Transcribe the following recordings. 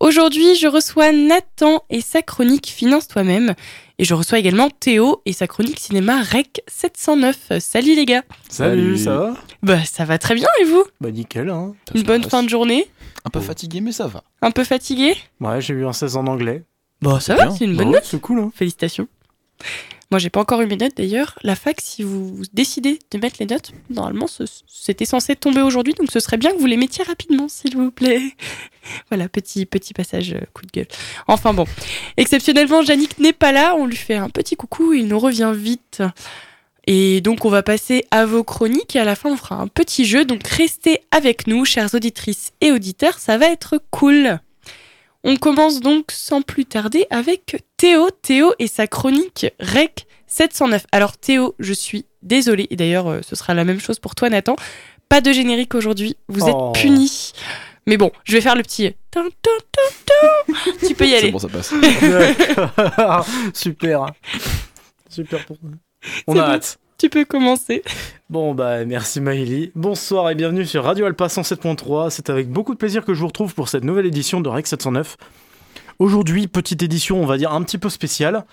Aujourd'hui, je reçois Nathan et sa chronique Finance toi-même. Et je reçois également Théo et sa chronique cinéma REC 709. Salut les gars Salut, ça va? Bah ça va très bien et vous? Bah nickel, hein. Une bonne fin de journée? Un peu fatigué, mais ça va. Un peu fatigué? Ouais, j'ai eu un 16 en anglais. Bah ça va, c'est une bonne Bah ouais, note. C'est cool, hein. Félicitations. Moi, j'ai pas encore eu mes notes d'ailleurs. La fac, si vous décidez de mettre les notes, normalement, c'était censé tomber aujourd'hui, donc ce serait bien que vous les mettiez rapidement, s'il vous plaît. Voilà, petit petit passage euh, coup de gueule. Enfin bon, exceptionnellement, Yannick n'est pas là. On lui fait un petit coucou. Il nous revient vite. Et donc, on va passer à vos chroniques et à la fin, on fera un petit jeu. Donc, restez avec nous, chères auditrices et auditeurs. Ça va être cool. On commence donc sans plus tarder avec Théo. Théo et sa chronique REC 709. Alors Théo, je suis désolée, et d'ailleurs euh, ce sera la même chose pour toi Nathan. Pas de générique aujourd'hui, vous Oh. êtes punis. Mais bon, je vais faire le petit... tin. Tu peux y C'est aller. bon, ça passe. Super. Super pour On C'est a bon. hâte. Tu peux commencer. Bon bah merci Maëlie. Bonsoir et bienvenue sur Radio Alpa 107.3. C'est avec beaucoup de plaisir que je vous retrouve pour cette nouvelle édition de Rec 709. Aujourd'hui, petite édition, on va dire un petit peu spéciale.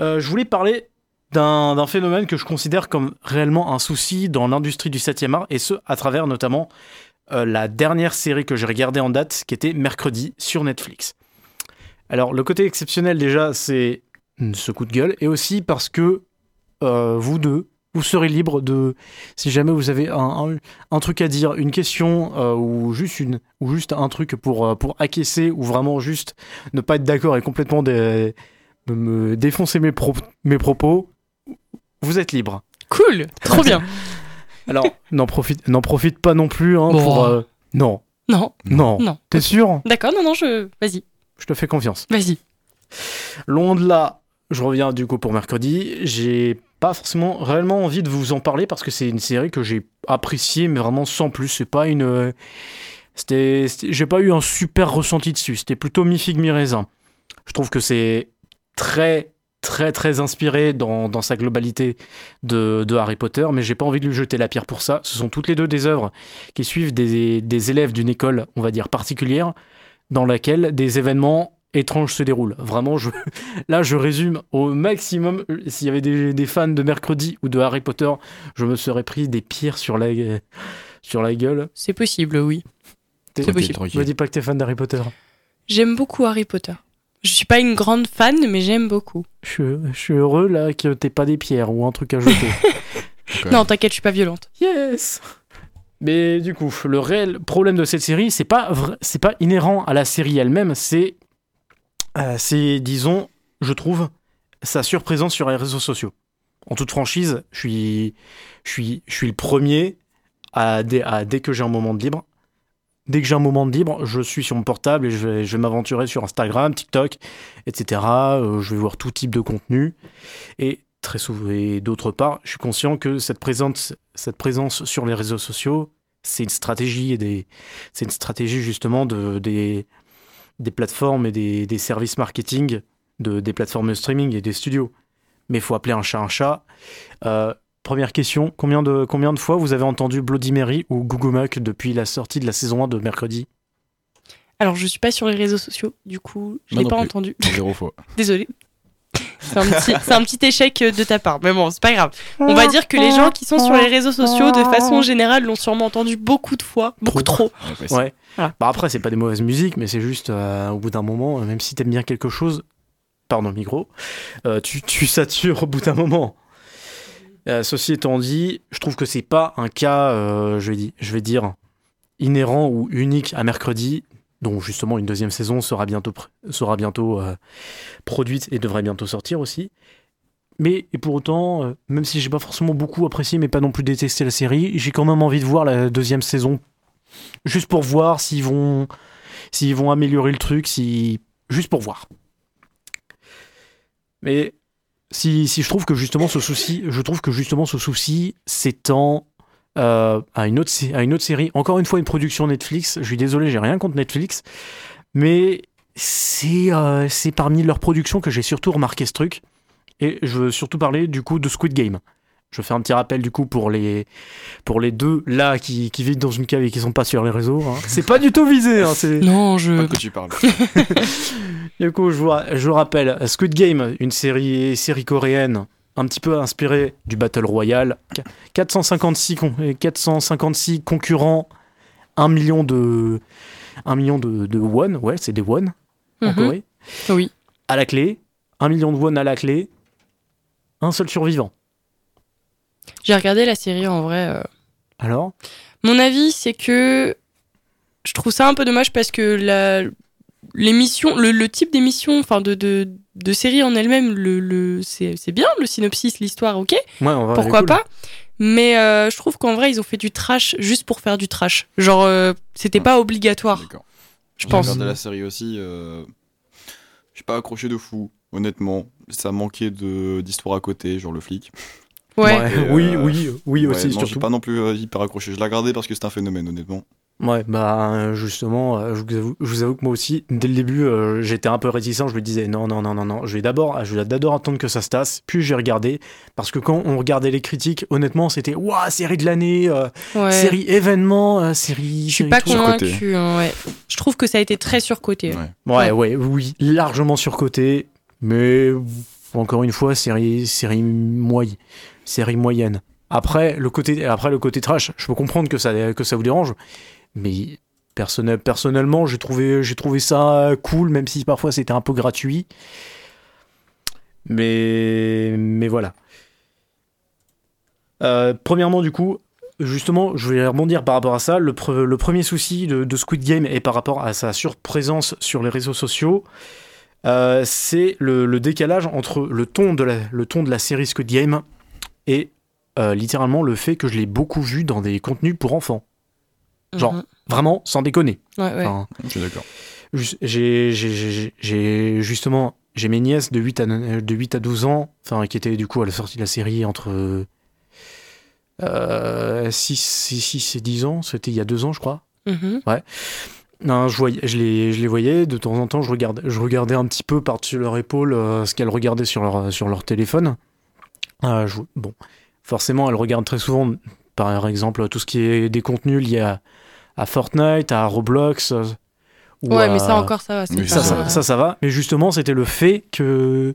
Euh, je voulais parler d'un d'un phénomène que je considère comme réellement un souci dans l'industrie du 7e art, et ce, à travers notamment euh, la dernière série que j'ai regardée en date, qui était mercredi sur Netflix. Alors, le côté exceptionnel déjà, c'est ce coup de gueule, et aussi parce que euh, vous deux, vous serez libre de, si jamais vous avez un, un- un truc à dire, une question euh, ou juste une ou juste un truc pour euh, pour acquiescer ou vraiment juste ne pas être d'accord et complètement dé- me défoncer mes pro- mes propos, vous êtes libre. Cool, trop bien. Alors n'en profite n'en profite pas non plus hein, Bon. pour euh, non Non, non non. t'es sûr? D'accord, non, non, je... Vas-y, Je te fais confiance. vas-y. Loin de là, je reviens du coup pour mercredi. J'ai pas forcément réellement envie de vous en parler parce que c'est une série que j'ai appréciée, mais vraiment sans plus. C'est pas une. euh, C'était. J'ai pas eu un super ressenti dessus. C'était plutôt mi figue mi raisin. Je trouve que c'est très très très inspiré dans, dans sa globalité de, de Harry Potter, mais j'ai pas envie de lui jeter la pierre pour ça. Ce sont toutes les deux des œuvres qui suivent des, des élèves d'une école, on va dire, particulière, dans laquelle des événements étranges se déroulent. Vraiment, je, là, je résume au maximum. S'il y avait des, des fans de Mercredi ou de Harry Potter, je me serais pris des pierres sur la, sur la gueule. C'est possible, oui. C'est possible. Me dis pas que t'es fan d'Harry Potter. J'aime beaucoup Harry Potter. Je suis pas une grande fan, mais j'aime beaucoup. Je, suis- je suis heureux là que t'aies pas des pierres ou un truc à jeter. Ouais. Non, t'inquiète, je suis pas violente. Yes. Mais du coup, le réel problème de cette série, c'est pas c'est pas inhérent à la série elle-même, c'est euh, c'est disons, je trouve sa surprésence sur les réseaux sociaux. En toute franchise, je suis je suis je suis le premier à dès, à- dès que j'ai un moment de libre, dès que j'ai un moment de libre, je suis sur mon portable et je vais, m'aventurer sur Instagram, TikTok, etc. Euh, je vais voir tout type de contenu et très souvent et d'autre part, je suis conscient que cette présence cette présence sur les réseaux sociaux, c'est une stratégie et c'est une stratégie justement de des des plateformes et des, des services marketing de des plateformes de streaming et des studios. Mais il faut appeler un chat un chat. Euh, première question, combien de combien de fois vous avez entendu Bloody Mary ou Gugumak depuis la sortie de la saison 1 de mercredi? Alors, je suis pas sur les réseaux sociaux, du coup, je l'ai pas plus. entendu. Zéro fois. Désolée. C'est un, petit, c'est un petit échec de ta part, mais bon, c'est pas grave. On va dire que les gens qui sont sur les réseaux sociaux, de façon générale, l'ont sûrement entendu beaucoup de fois, beaucoup trop. Ouais, ouais. Voilà. Bah après, c'est pas des mauvaises musiques, mais c'est juste euh, au bout d'un moment, euh, même si t'aimes bien quelque chose, pardon micro, euh, tu, tu satures au bout d'un moment. Euh, ceci étant dit, je trouve que c'est pas un cas, euh, je, vais dire, je vais dire, inhérent ou unique à mercredi, dont justement une deuxième saison sera bientôt, sera bientôt euh, produite et devrait bientôt sortir aussi. Mais et pour autant, euh, même si j'ai pas forcément beaucoup apprécié, mais pas non plus détesté la série, j'ai quand même envie de voir la deuxième saison juste pour voir s'ils vont s'ils vont améliorer le truc, si juste pour voir. Mais si, si je trouve que justement ce souci, je trouve que justement ce souci s'étend euh, à, une autre, sé- à une autre série. Encore une fois, une production Netflix. Je suis désolé, j'ai rien contre Netflix. Mais c'est euh, c'est parmi leurs productions que j'ai surtout remarqué ce truc. Et je veux surtout parler du coup de Squid Game. Je fais un petit rappel du coup pour les, pour les deux là qui, qui vivent dans une cave et qui sont pas sur les réseaux. hein. C'est pas du tout visé. hein, c'est- Non, Pas je. de quoi tu parles. du coup, je vous, ra- je vous rappelle, Squid Game, une série, série coréenne un petit peu inspirée du Battle Royale. Qu- 456, con- euh, 456 concurrents, 1 million de, 1 million de, de won, ouais, c'est des won en Mhm. Corée, Oui. à la clé, 1 million de won à la clé, un seul survivant. J'ai regardé la série en vrai. euh. Alors? Mon avis, c'est que je trouve ça un peu dommage parce que la l'émission, le, le type d'émission, enfin de, de, de série en elle-même, le, le, c'est c'est bien, le synopsis, l'histoire, ok, Ouais, elle est pourquoi cool. pas. Mais euh, je trouve qu'en vrai, ils ont fait du trash juste pour faire du trash. Genre, euh, c'était pas obligatoire, D'accord. je J'ai pense. regardé la série aussi. Euh... J'ai pas accroché de fou, honnêtement. Ça manquait de d'histoire à côté, genre le flic. Ouais. Oui, oui, oui Ouais, aussi, non, j'ai surtout. pas non plus hyper accroché. Je l'ai regardé parce que c'est un phénomène, honnêtement. Ouais, bah justement, euh, je vous avoue, je vous avoue que moi aussi, dès le début, euh, j'étais un peu réticent. Je me disais non, non, non, non, non. Je vais d'abord, je vais d'abord attendre que ça se tasse, puis j'ai regardé parce que quand on regardait les critiques, honnêtement, c'était waouh, série de l'année, euh, ouais. série événement, euh, série. Je suis pas convaincue. hein, ouais. Je trouve que ça a été très surcoté. Ouais. Ouais, ouais, oui, largement surcoté, mais encore une fois, série, série moyenne, série moyenne. Après le côté, après le côté trash, je peux comprendre que ça, que ça vous dérange, mais personnel, personnellement, j'ai trouvé, ça cool, même si parfois c'était un peu gratuit. Mais, voilà. Euh, premièrement, du coup, justement, je vais rebondir par rapport à ça. Le, pre- le premier souci de, Squid Game est par rapport à sa surprésence sur les réseaux sociaux. Euh, c'est le, décalage entre le ton, de la, série Squid Game et euh, littéralement le fait que je l'ai beaucoup vu dans des contenus pour enfants. Genre, Mhm. Vraiment, sans déconner. Ouais, ouais. Enfin, Je suis d'accord. J'ai justement j'ai mes nièces de 8 à, de 8 à 12 ans, enfin qui étaient du coup à la sortie de la série entre euh, 6, 6, et 10 ans, c'était il y a 2 ans je crois. Mhm. Non, je, voyais, je, les, je les voyais, de temps en temps je regardais, je regardais un petit peu par-dessus leur épaule euh, ce qu'elles regardaient sur leur, sur leur téléphone. Euh, je- bon, forcément elles regardent très souvent par exemple tout ce qui est des contenus liés à, à Fortnite, à Roblox. euh, ou Ouais, à- mais ça encore, ça va. Oui, ça, pas- ça, ça, ça va. Mais justement, c'était le fait que,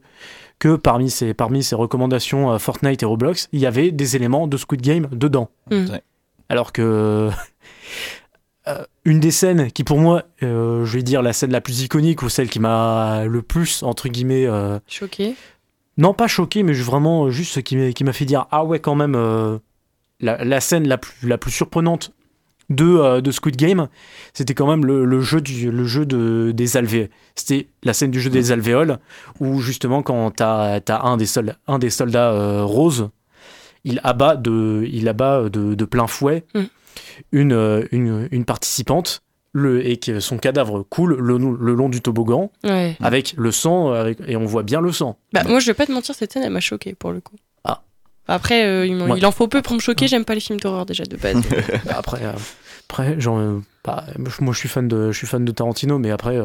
que parmi, ces, parmi ces recommandations euh, Fortnite et Roblox, il y avait des éléments de Squid Game dedans. Mm. Ouais. Alors que euh, une des scènes qui, pour moi, euh, je vais dire la scène la plus iconique ou celle qui m'a le plus, entre guillemets, euh, Choqué. non pas choqué, mais vraiment juste ce qui m'a qui m'a fait dire ah ouais, quand même, euh, la, la scène la plus, la plus surprenante de, euh, de Squid Game, c'était quand même le, le jeu, du, le jeu de, des alvéoles. C'était la scène du jeu des alvéoles, où justement, quand t'as as un, des soldats, un des soldats euh, roses, il abat de, il abat de, de plein fouet Mm. une, euh, une, une participante. Le, et que son cadavre coule le, le long du toboggan Ouais. avec le sang avec, et on voit bien le sang Bah, moi, je vais pas te mentir, cette scène, elle m'a choqué pour le coup. Après, euh, il, m'en- Ouais. il en faut peu pour me choquer. J'aime pas les films d'horreur déjà de base. Bah, après, euh, après genre, euh, bah, moi je suis fan de, je suis fan de Tarantino, mais après,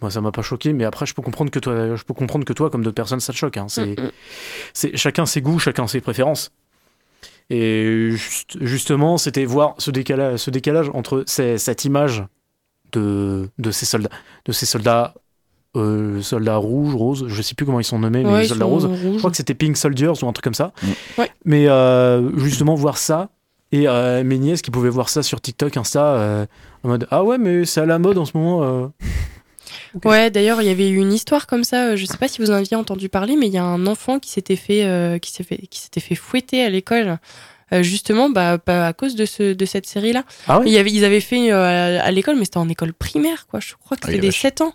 moi ça m'a pas choqué. Mais après, je peux comprendre que toi, je peux comprendre que toi, comme d'autres personnes, ça te choque. hein. C'est, Mm, mm. c'est chacun ses goûts, chacun ses préférences. Et juste- justement, c'était voir ce décalage, ce décalage entre ces- cette image de, de ces soldats, de ces soldats, euh, soldats rouges, roses, je sais plus comment ils sont nommés, mais Ouais, les ils soldats roses. rouges. Je crois que c'était Pink Soldiers ou un truc comme ça. Mm. Ouais. Mais euh, justement, voir ça, et euh, mes nièces qui pouvaient voir ça sur TikTok, Insta, euh, en mode Ah ouais, mais c'est à la mode en ce moment. euh. Ouais, d'ailleurs, il y avait eu une histoire comme ça. Je sais pas si vous en aviez entendu parler, mais il y a un enfant qui s'était fait, euh, qui s'est fait, qui s'était fait fouetter à l'école, euh, justement, bah, à cause de ce, de cette série-là. Ah ouais? Il y avait, ils avaient fait euh, à l'école, mais c'était en école primaire, quoi. Je crois que Ah, c'était des vache. 7 ans.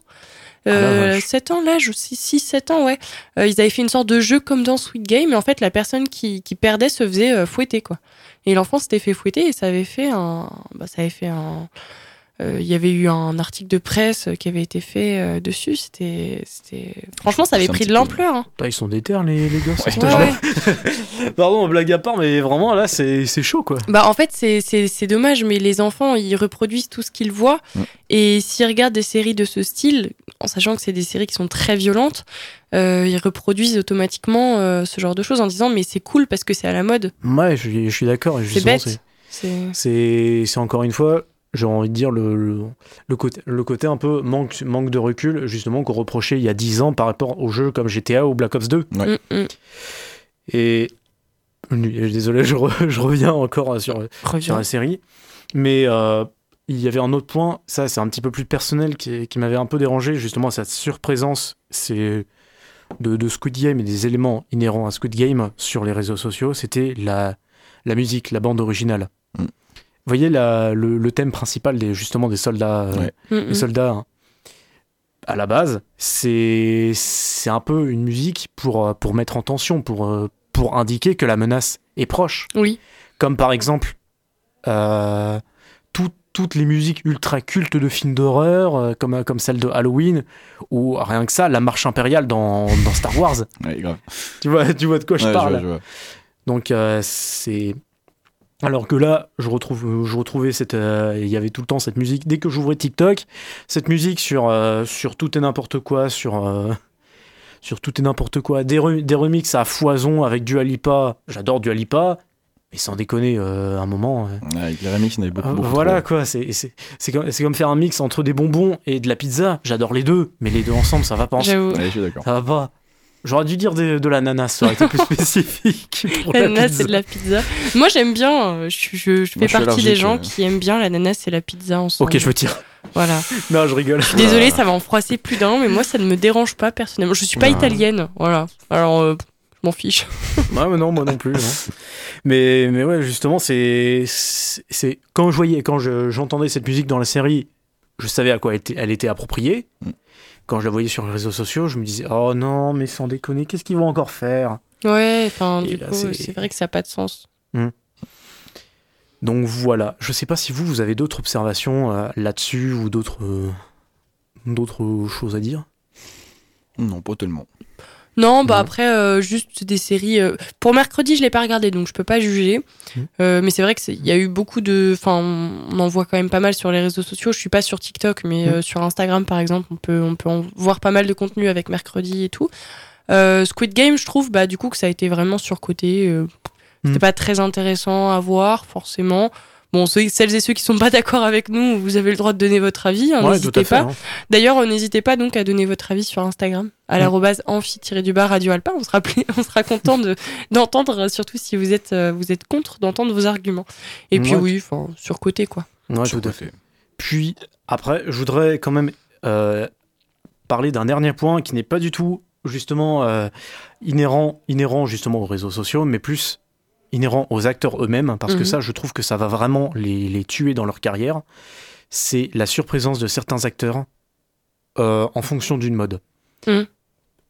Ah, la Euh, vache. 7 ans, l'âge, 6-7 ans, ouais. Euh, ils avaient fait une sorte de jeu comme dans Sweet Game, et en fait, la personne qui, qui perdait se faisait euh, fouetter, quoi. Et l'enfant s'était fait fouetter, et ça avait fait un. Bah, ça avait fait un. Euh, il y avait eu un article de presse qui avait été fait euh, dessus. C'était, c'était, franchement, ça avait pris de peu- l'ampleur. hein. Putain, ils sont déter les, les cet Ouais, âge-là. ouais. Pardon, blague à part, mais vraiment là, c'est c'est chaud quoi. Bah en fait c'est, c'est, c'est dommage mais les enfants ils reproduisent tout ce qu'ils voient Mm. et s'ils regardent des séries de ce style en sachant que c'est des séries qui sont très violentes euh, ils reproduisent automatiquement euh, ce genre de choses en disant mais c'est cool parce que c'est à la mode Ouais, je, suis- je suis d'accord. c'est justement, bête c'est- c'est... C'est c'est encore une fois, j'ai envie de dire, le, le, le côté, le côté un peu manque, manque de recul, justement, qu'on reprochait il y a 10 ans par rapport aux jeux comme GTA ou Black Ops 2. Ouais. Mm, mm. Et désolé, je, re- je reviens encore sur, sur la série. Mais euh, il y avait un autre point, ça c'est un petit peu plus personnel, qui, qui m'avait un peu dérangé, justement, cette surprésence c'est de, de Squid Game et des éléments inhérents à Squid Game sur les réseaux sociaux, c'était la, la musique, la bande originale. Vous voyez la- le, le thème principal des, justement des soldats, euh, Ouais. Les soldats hein. à la base, c'est c'est un peu une musique pour, euh, pour mettre en tension, pour, euh, pour indiquer que la menace est proche. oui Comme par exemple euh, tout- toutes les musiques ultra cultes de films d'horreur, comme, comme celle de Halloween, ou rien que ça, la marche impériale dans, dans Star Wars. Ouais, grave. Tu vois, tu vois de quoi je parle vois, je vois. donc euh, c'est alors que là, je retrouve, je retrouvais cette, euh, il y avait tout le temps cette musique. Dès que j'ouvrais TikTok, cette musique sur euh, sur tout et n'importe quoi, sur euh, sur tout et n'importe quoi, des, re- des remixes à foison avec du Alipa. J'adore du Alipa, mais sans déconner, euh, un moment. euh, Ouais, Avec les remix, il y en avait beaucoup. beaucoup voilà trop. quoi, c'est c'est c'est comme, comme faire un mix entre des bonbons et de la pizza. J'adore les deux, mais les deux ensemble, ça va pas. ensemble. Ouais, je suis d'accord. Ça va pas. J'aurais dû dire de, de l'ananas, ça aurait été plus spécifique. Pour la l'ananas pizza. c'est de la pizza moi j'aime bien euh, je, je, je Moi, fais je partie des gens euh. qui aiment bien l'ananas et la pizza ensemble Ok, je me tire. voilà Non, je rigole. Désolée, ça va en froisser plus d'un, mais moi ça ne me dérange pas personnellement. Je suis pas italienne, voilà. Alors, euh, je m'en fiche. Ouais, mais non, moi non plus. non. Mais, mais ouais, justement, c'est. c'est- Quand je voyais, quand je- j'entendais cette musique dans la série, je savais à quoi elle était, elle était appropriée. Mm. Quand je la voyais sur les réseaux sociaux, je me disais, oh non, mais sans déconner, qu'est-ce qu'ils vont encore faire? Ouais, enfin, du là, coup, c'est- vrai que ça n'a pas de sens. Donc voilà. Je sais pas si vous, vous avez d'autres observations euh, là-dessus ou d'autres. euh, d'autres choses à dire? Non, pas tellement. Non, bah après, euh, juste des séries. euh, Pour mercredi, je l'ai pas regardé, donc je peux pas juger. Mm. Euh, mais c'est vrai qu'il y a eu beaucoup de. Enfin, on en voit quand même pas mal sur les réseaux sociaux. Je suis pas sur TikTok, mais Mm. euh, sur Instagram, par exemple, on peut, on peut en voir pas mal de contenu avec mercredi et tout. Euh, Squid Game, je trouve, bah, du coup, que ça a été vraiment surcoté. Euh, C'était pas très intéressant à voir, forcément. Bon, ceux- celles et ceux qui sont pas d'accord avec nous, vous avez le droit de donner votre avis. hein, Ouais, N'hésitez pas. hein. D'ailleurs, n'hésitez pas donc à donner votre avis sur Instagram à l'arrobase amphi-du-bas Radio Alpa. On sera, pla- on sera content de- d'entendre, euh, surtout si vous êtes, euh, vous êtes contre, d'entendre vos arguments. Et puis oui, enfin, surcoté quoi. Ouais, Sur tout à côté. fait. Puis après, je voudrais quand même euh, parler d'un dernier point qui n'est pas du tout justement euh, inhérent, inhérent justement aux réseaux sociaux, mais plus inhérent aux acteurs eux-mêmes, parce que Mhm. ça, je trouve que ça va vraiment les, les tuer dans leur carrière. C'est la surprésence de certains acteurs euh, en fonction d'une mode. Mhm.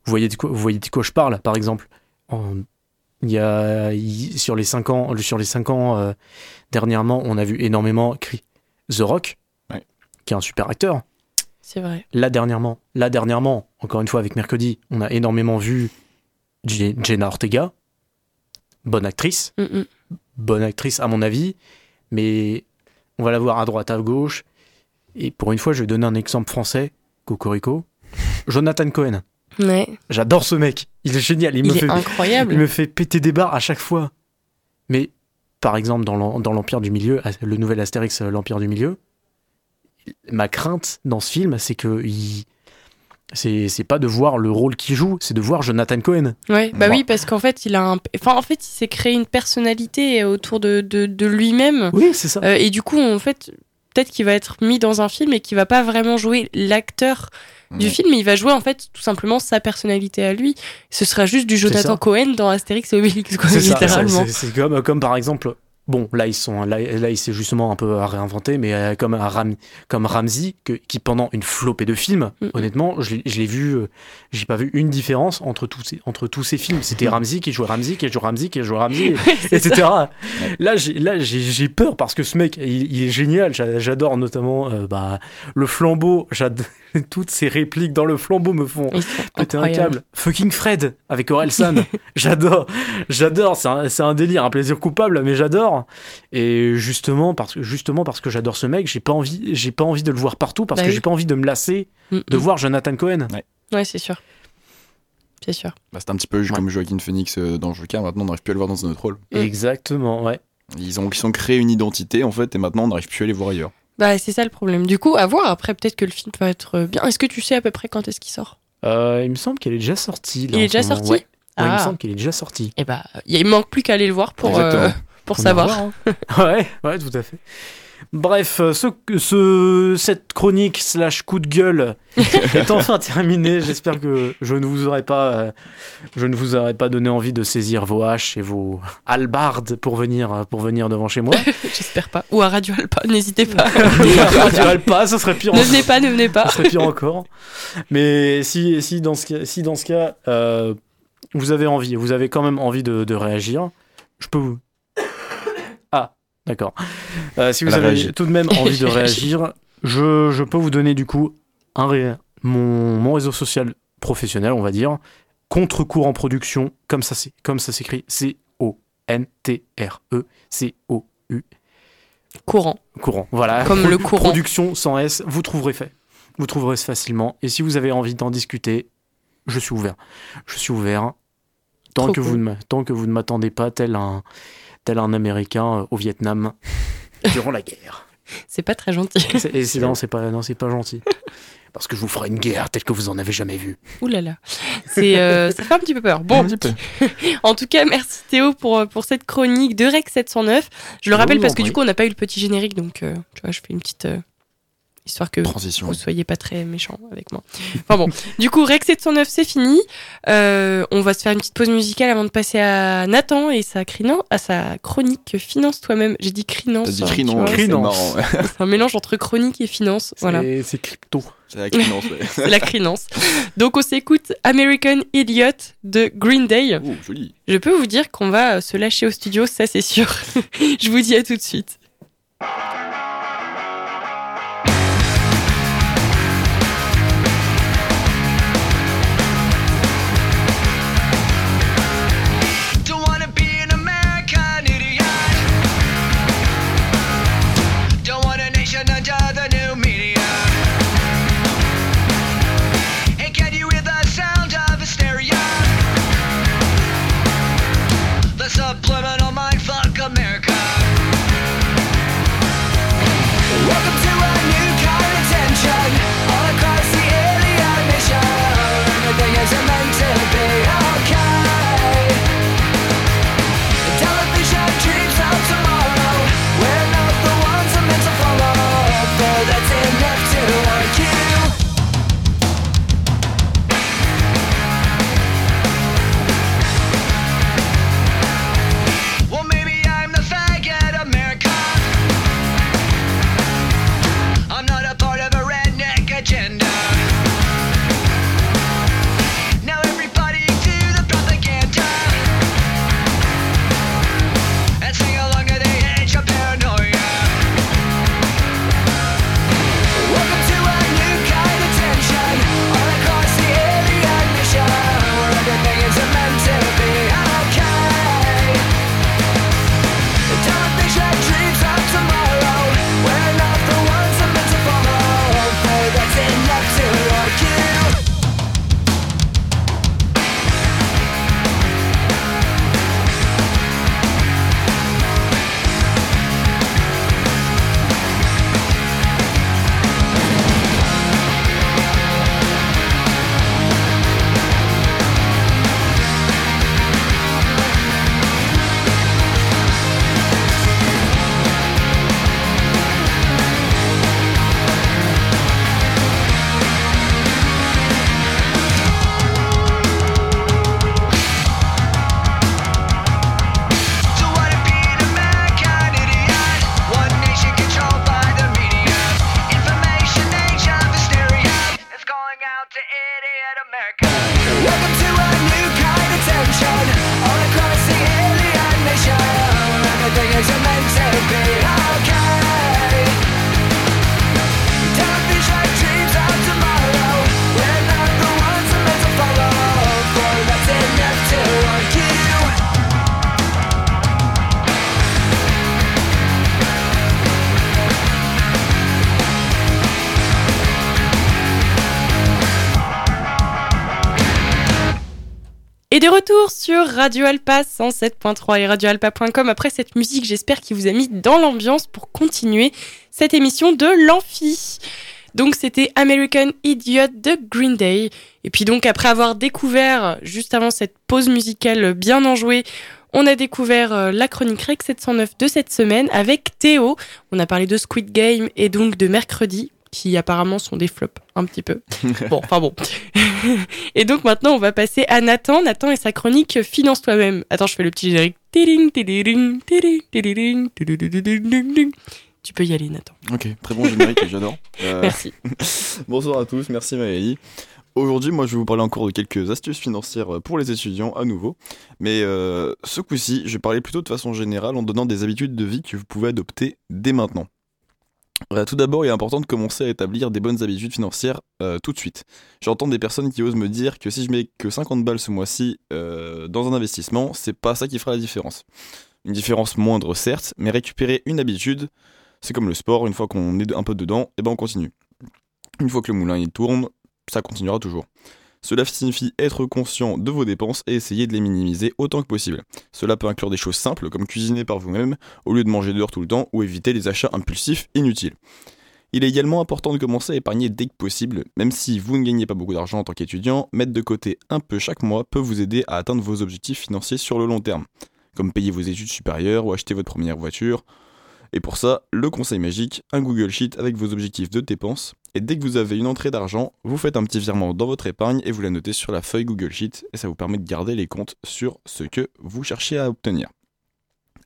Vous voyez de quoi, vous voyez de quoi je parle, par exemple. Il y a sur les cinq ans, sur les cinq ans euh, dernièrement, on a vu énormément Cri- The Rock, Ouais. qui est un super acteur. C'est vrai. Là dernièrement, là dernièrement, encore une fois avec Mercredi, on a énormément vu Je- Jenna Ortega, bonne actrice, Mm, mm. bonne actrice à mon avis, mais on va la voir à droite, à gauche. Et pour une fois, je vais donner un exemple français, Cocorico, Jonathan Cohen. Ouais. J'adore ce mec, il est génial, il, Il, me est fait, incroyable. il me fait péter des barres à chaque fois. Mais par exemple, dans l'Em- dans l'Empire du Milieu, le nouvel Astérix, euh, l'Empire du Milieu, ma crainte dans ce film, c'est que il... c'est c'est pas de voir le rôle qu'il joue, c'est de voir Jonathan Cohen. Ouais, bah oui, parce qu'en fait, il a un. Enfin, en fait, il s'est créé une personnalité autour de, de, de lui-même. Oui, c'est ça. Euh, et du coup, en fait, peut-être qu'il va être mis dans un film et qu'il va pas vraiment jouer l'acteur du Ouais. film, mais il va jouer en fait tout simplement sa personnalité à lui. Ce sera juste du. Jonathan Cohen dans Astérix et Obélix, quoi, C'est ça, littéralement. c'est- C'est comme, comme par exemple, Bon, là, ils sont, là, là, il s'est justement un peu à réinventer, mais euh, comme, Ram, comme Ramsey, que, qui pendant une flopée de films, Mhm. honnêtement, je l'ai je l'ai vu, euh, j'ai pas vu une différence entre tous ces, entre tous ces films. C'était Ramsey qui jouait Ramsey, qui jouait Ramsey, qui jouait Ramsey, etc. Là, j'ai, là, j'ai, j'ai peur parce que ce mec, il, il est génial. J'a- J'adore notamment euh, bah, le flambeau. J'adore toutes ces répliques dans le flambeau me font péter un câble. Fucking Fred avec Orelsan. j'adore, j'adore. C'est un, délire, un plaisir coupable, mais j'adore. Et justement parce que justement parce que j'adore ce mec, j'ai pas envie, j'ai pas envie de le voir partout parce Bah que oui. j'ai pas envie de me lasser Mm, de voir Jonathan Cohen. Ouais, c'est sûr. C'est sûr. Bah, c'est un petit peu Ouais. comme Joaquin Phoenix euh, dans Joker, maintenant on n'arrive plus à le voir dans un autre rôle. Mm. Exactement, ouais. Ils ont, ils ont créé une identité en fait, et maintenant on n'arrive plus à les voir ailleurs. Bah, c'est ça le problème. Du coup, à voir. Après, peut-être que le film peut être bien. Est-ce que tu sais à peu près quand est-ce qu'il sort? Euh, il me semble qu'elle est déjà sortie. là, Il est déjà sorti? Ouais. Ouais, il me Ah. semble qu'il est déjà sorti. Eh bah, il manque plus qu'à aller le voir pour, euh, pour On savoir. va voir, hein. ouais, ouais, tout à fait. Bref, euh, ce, ce, cette chronique slash coup de gueule est enfin terminée. J'espère que je ne vous aurais pas, euh, je ne vous aurais pas donné envie de saisir vos haches et vos halbardes pour venir, pour venir devant chez moi. J'espère pas. Ou à Radio Alpa, n'hésitez pas. Je dirais pas, ça serait pire. ne venez pas, ne venez pas. Ça serait pire encore. Mais si, si dans ce cas, si dans ce cas euh, vous avez envie, vous avez quand même envie de, de réagir, je peux vous. D'accord. Euh, si vous avez réagi. tout de même envie de réagir, je, je peux vous donner du coup un ré- mon, mon réseau social professionnel, on va dire, contre-courant production, comme ça c'est comme ça s'écrit, C-O-N-T-R-E, C-O-U Courant. courant. Voilà. Comme le courant. Production sans S, vous trouverez fait. Vous trouverez facilement. Et si vous avez envie d'en discuter, je suis ouvert. Je suis ouvert. Tant Trop que, cool. vous ne, tant que vous ne m'attendez pas tel un, tel un Américain euh, au Vietnam durant la guerre. C'est pas très gentil. C'est- Et c'est, non, c'est pas, non, c'est pas gentil. Parce que je vous ferai une guerre telle que vous en avez jamais vu. Ouh là là. C'est, euh, ça fait un petit peu peur. Bon, Un petit peu. en tout cas, merci Théo pour, euh, pour cette chronique de Rec 709. Je le rappelle vous parce que du coup, on n'a pas eu le petit générique, donc euh, tu vois, je fais une petite euh, histoire que Transition. vous soyez pas très méchants avec moi. Enfin bon, du coup, Rec 709, c'est fini. Euh, on va se faire une petite pause musicale avant de passer à Nathan et sa, crinan- à sa chronique Finance toi-même. J'ai dit crinance. T'as dit hein, vois, c'est Crinance. marrant. ouais. C'est un mélange entre chronique et finance. Voilà. C'est, crypto. C'est la crinance, ouais. La crinance. Donc on s'écoute American Idiot de Green Day. Oh, joli. Je peux vous dire qu'on va se lâcher au studio, ça c'est sûr. Je vous dis à tout de suite. Radio Alpa 107.3 et radioalpa.com après cette musique, j'espère qu'il vous a mis dans l'ambiance pour continuer cette émission de l'Amphi. Donc c'était American Idiot de Green Day. Et puis donc après avoir découvert, juste avant cette pause musicale bien enjouée, on a découvert euh, la chronique Rec 709 de cette semaine avec Théo. On a parlé de Squid Game et donc de mercredi, qui apparemment sont des flops un petit peu. Bon, enfin bon. et donc maintenant, on va passer à Nathan. Nathan et sa chronique Finance toi-même. Attends, je fais le petit générique. Tu peux y aller, Nathan. Ok, très bon générique, j'adore. Euh, Merci. Bonsoir à tous, merci Maëlie. Aujourd'hui, moi, je vais vous parler encore de quelques astuces financières pour les étudiants à nouveau. Mais euh, ce coup-ci, je vais parler plutôt de façon générale en donnant des habitudes de vie que vous pouvez adopter dès maintenant. Euh, tout d'abord, il est important de commencer à établir des bonnes habitudes financières euh, tout de suite. J'entends des personnes qui osent me dire que si je mets que 50 balles ce mois-ci euh, dans un investissement, c'est pas ça qui fera la différence. Une différence moindre, certes, mais récupérer une habitude, c'est comme le sport, une fois qu'on est un peu dedans, et ben on continue. Une fois que le moulin il tourne, ça continuera toujours. Cela signifie être conscient de vos dépenses et essayer de les minimiser autant que possible. Cela peut inclure des choses simples comme cuisiner par vous-même au lieu de manger dehors tout le temps ou éviter les achats impulsifs inutiles. Il est également important de commencer à épargner dès que possible, même si vous ne gagnez pas beaucoup d'argent en tant qu'étudiant, mettre de côté un peu chaque mois peut vous aider à atteindre vos objectifs financiers sur le long terme, comme payer vos études supérieures ou acheter votre première voiture. Et pour ça, le conseil magique, un Google Sheet avec vos objectifs de dépenses, et dès que vous avez une entrée d'argent, vous faites un petit virement dans votre épargne et vous la notez sur la feuille Google Sheet, et ça vous permet de garder les comptes sur ce que vous cherchez à obtenir.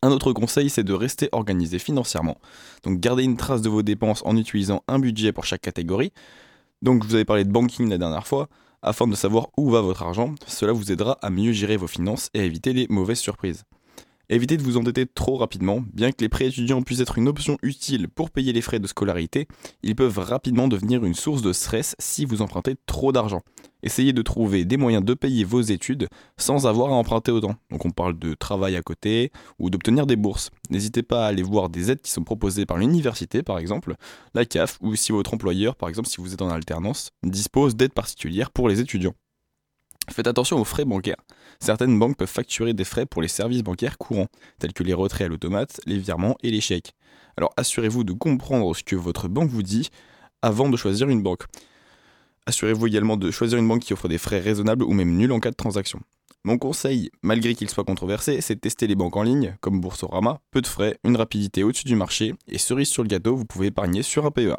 Un autre conseil, c'est de rester organisé financièrement. Donc gardez une trace de vos dépenses en utilisant un budget pour chaque catégorie. Donc je vous avais parlé de banking la dernière fois, afin de savoir où va votre argent. Cela vous aidera à mieux gérer vos finances et à éviter les mauvaises surprises. Évitez de vous endetter trop rapidement, bien que les prêts étudiants puissent être une option utile pour payer les frais de scolarité, ils peuvent rapidement devenir une source de stress si vous empruntez trop d'argent. Essayez de trouver des moyens de payer vos études sans avoir à emprunter autant. Donc on parle de travail à côté ou d'obtenir des bourses. N'hésitez pas à aller voir des aides qui sont proposées par l'université par exemple, la CAF ou si votre employeur par exemple si vous êtes en alternance dispose d'aides particulières pour les étudiants. Faites attention aux frais bancaires. Certaines banques peuvent facturer des frais pour les services bancaires courants, tels que les retraits à l'automate, les virements et les chèques. Alors assurez-vous de comprendre ce que votre banque vous dit avant de choisir une banque. Assurez-vous également de choisir une banque qui offre des frais raisonnables ou même nuls en cas de transaction. Mon conseil, malgré qu'il soit controversé, c'est de tester les banques en ligne, comme Boursorama, peu de frais, une rapidité au-dessus du marché, et cerise sur le gâteau, vous pouvez épargner sur un PEA.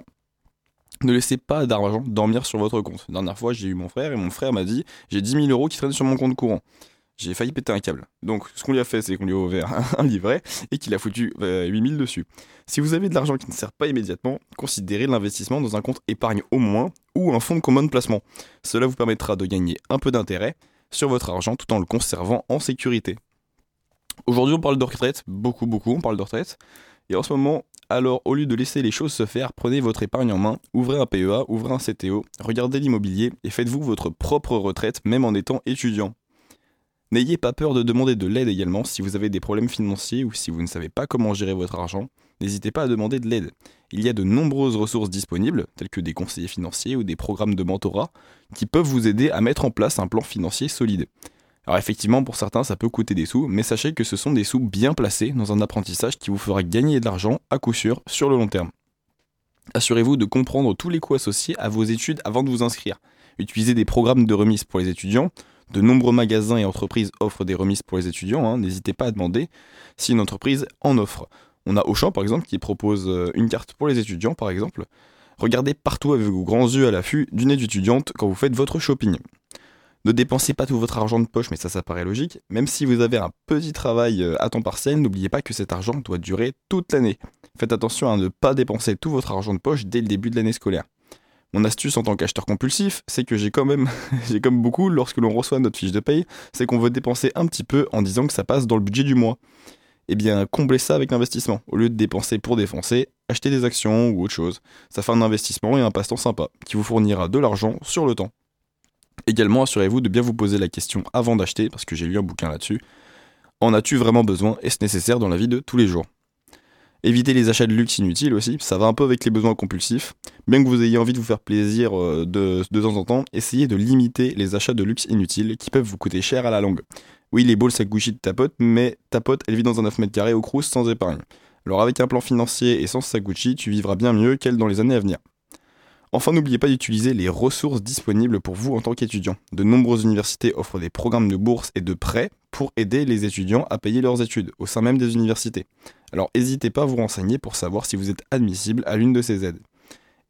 Ne laissez pas d'argent dormir sur votre compte. Dernière fois, j'ai eu mon frère et mon frère m'a dit j'ai 10 000 euros qui traînent sur mon compte courant. J'ai failli péter un câble. Donc, ce qu'on lui a fait, c'est qu'on lui a ouvert un livret et qu'il a foutu euh, 8 000 dessus. Si vous avez de l'argent qui ne sert pas immédiatement, considérez l'investissement dans un compte épargne au moins ou un fonds de commun de placement. Cela vous permettra de gagner un peu d'intérêt sur votre argent tout en le conservant en sécurité. Aujourd'hui, on parle de retraite, beaucoup, beaucoup, on parle de retraite. Et en ce moment, alors au lieu de laisser les choses se faire, prenez votre épargne en main, ouvrez un PEA, ouvrez un CTO, regardez l'immobilier et faites-vous votre propre retraite même en étant étudiant. N'ayez pas peur de demander de l'aide également si vous avez des problèmes financiers ou si vous ne savez pas comment gérer votre argent. N'hésitez pas à demander de l'aide. Il y a de nombreuses ressources disponibles, telles que des conseillers financiers ou des programmes de mentorat, qui peuvent vous aider à mettre en place un plan financier solide. Alors effectivement, pour certains, ça peut coûter des sous, mais sachez que ce sont des sous bien placés dans un apprentissage qui vous fera gagner de l'argent à coup sûr sur le long terme. Assurez-vous de comprendre tous les coûts associés à vos études avant de vous inscrire. Utilisez des programmes de remise pour les étudiants. De nombreux magasins et entreprises offrent des remises pour les étudiants. hein. N'hésitez pas à demander si une entreprise en offre. On a Auchan par exemple qui propose euh, une carte pour les étudiants par exemple. Regardez partout avec vos grands yeux à l'affût d'une aide étudiante quand vous faites votre shopping. Ne dépensez pas tout votre argent de poche, mais ça, ça paraît logique. Même si vous avez un petit travail euh, à temps partiel, n'oubliez pas que cet argent doit durer toute l'année. Faites attention à ne pas dépenser tout votre argent de poche dès le début de l'année scolaire. Mon astuce en tant qu'acheteur compulsif, c'est que j'ai quand même, j'ai comme beaucoup, lorsque l'on reçoit notre fiche de paye, c'est qu'on veut dépenser un petit peu en disant que ça passe dans le budget du mois. Eh bien, comblez ça avec l'investissement. Au lieu de dépenser pour défoncer, achetez des actions ou autre chose. Ça fait un investissement et un passe-temps sympa, qui vous fournira de l'argent sur le temps. Également, assurez-vous de bien vous poser la question avant d'acheter, parce que j'ai lu un bouquin là-dessus. En as-tu vraiment besoin? Est-ce nécessaire dans la vie de tous les jours? Évitez les achats de luxe inutiles aussi, ça va un peu avec les besoins compulsifs. Bien que vous ayez envie de vous faire plaisir euh, de, temps en temps, essayez de limiter les achats de luxe inutiles qui peuvent vous coûter cher à la longue. Oui, les balls Gucci de ta pote, mais ta pote elle vit dans un 9 mètres carrés au Crous sans épargne. Alors avec un plan financier et sans sa Gucci, tu vivras bien mieux qu'elle dans les années à venir. Enfin, n'oubliez pas d'utiliser les ressources disponibles pour vous en tant qu'étudiant. De nombreuses universités offrent des programmes de bourse et de prêts pour aider les étudiants à payer leurs études au sein même des universités. Alors n'hésitez pas à vous renseigner pour savoir si vous êtes admissible à l'une de ces aides.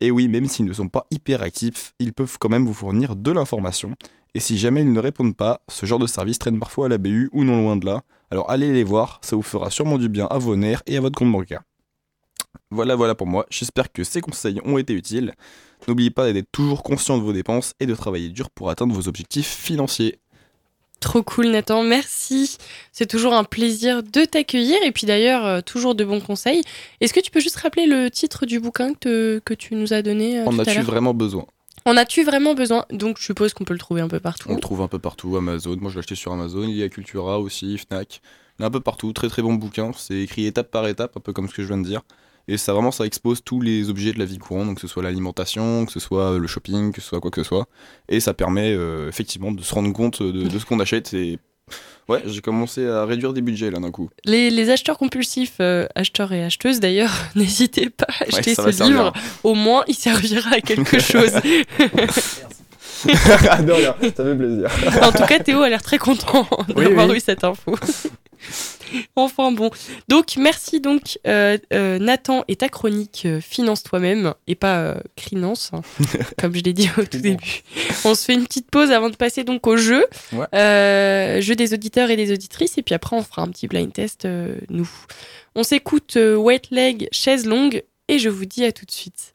Et oui, même s'ils ne sont pas hyper actifs, ils peuvent quand même vous fournir de l'information. Et si jamais ils ne répondent pas, ce genre de service traîne parfois à la BU ou non loin de là. Alors allez les voir, ça vous fera sûrement du bien à vos nerfs et à votre compte bancaire. Voilà, voilà pour moi. J'espère que ces conseils ont été utiles. N'oubliez pas d'être toujours conscient de vos dépenses et de travailler dur pour atteindre vos objectifs financiers. Trop cool Nathan, merci. C'est toujours un plaisir de t'accueillir et puis d'ailleurs euh, toujours de bons conseils. Est-ce que tu peux juste rappeler le titre du bouquin que, que tu nous as donné euh, En as-tu vraiment besoin? En as-tu vraiment besoin? Donc je suppose qu'on peut le trouver un peu partout. On le trouve un peu partout, Amazon. Moi, je l'ai acheté sur Amazon. Il y a Cultura aussi, Fnac. Un peu partout. Très très bon bouquin. C'est écrit étape par étape, un peu comme ce que je viens de dire. Et ça vraiment, ça expose tous les objets de la vie courante, donc que ce soit l'alimentation, que ce soit le shopping, que ce soit quoi que ce soit. Et ça permet euh, effectivement de se rendre compte de, de ce qu'on achète. Et ouais, j'ai commencé à réduire des budgets là d'un coup. Les, les acheteurs compulsifs, euh, acheteurs et acheteuses d'ailleurs, n'hésitez pas à acheter ce servir. livre. Au moins, il servira à quelque chose. de rien, ça fait plaisir. en tout cas, Théo a l'air très content d'avoir oui. eu cette info. enfin bon. Donc, merci donc euh, euh, Nathan et ta chronique euh, Finance toi-même et pas Crinance, hein, comme je l'ai dit au tout début. On se fait une petite pause avant de passer donc au jeu. Ouais. Jeu des auditeurs et des auditrices. Et puis après, on fera un petit blind test, nous. On s'écoute Wet Leg, chaise longue. Et je vous dis à tout de suite.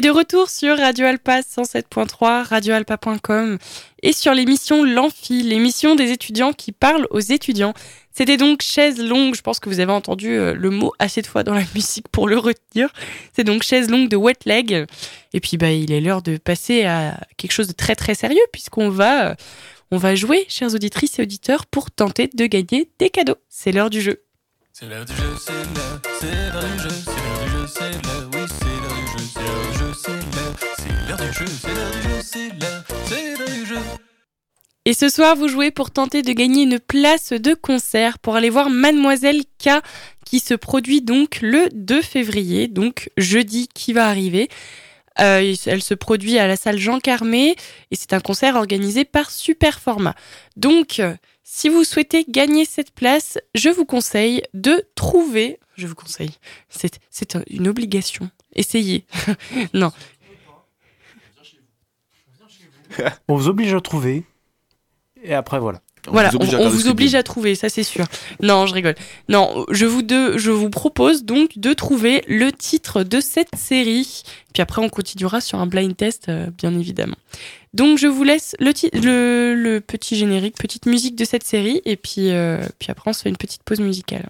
De retour sur Radio Alpa 107.3, radioalpa.com et sur l'émission L'Amphi, l'émission des étudiants qui parlent aux étudiants. C'était donc chaise longue, je pense que vous avez entendu euh, le mot assez de fois dans la musique pour le retenir. C'est donc chaise longue de Wet Leg. Et puis bah il est l'heure de passer à quelque chose de très très sérieux puisqu'on va euh, on va jouer, chères auditrices et auditeurs, pour tenter de gagner des cadeaux. C'est l'heure du jeu. C'est l'heure du jeu, c'est l'heure, du jeu, c'est l'heure du jeu, c'est l'heure, oui, c'est l'heure du jeu, c'est l'heure du jeu, c'est l'heure, du jeu, c'est l'heure du jeu, c'est l'heure. Et ce soir, vous jouez pour tenter de gagner une place de concert pour aller voir Mademoiselle K qui se produit donc le 2 février, donc jeudi qui va arriver. Euh, elle se produit à la salle Jean Carmé et c'est un concert organisé par Superformat. Donc, si vous souhaitez gagner cette place, je vous conseille de trouver. Je vous conseille. C'est c'est une obligation. Essayez. non. On vous oblige à trouver. Et après, voilà. Voilà, vous on, vous oblige à trouver, ça c'est sûr. Non, je rigole. Non, je vous, de, je vous propose donc de trouver le titre de cette série. Puis après, on continuera sur un blind test, euh, bien évidemment. Donc, je vous laisse le, le, le petit générique, petite musique de cette série. Et puis, euh, puis après, on se fait une petite pause musicale.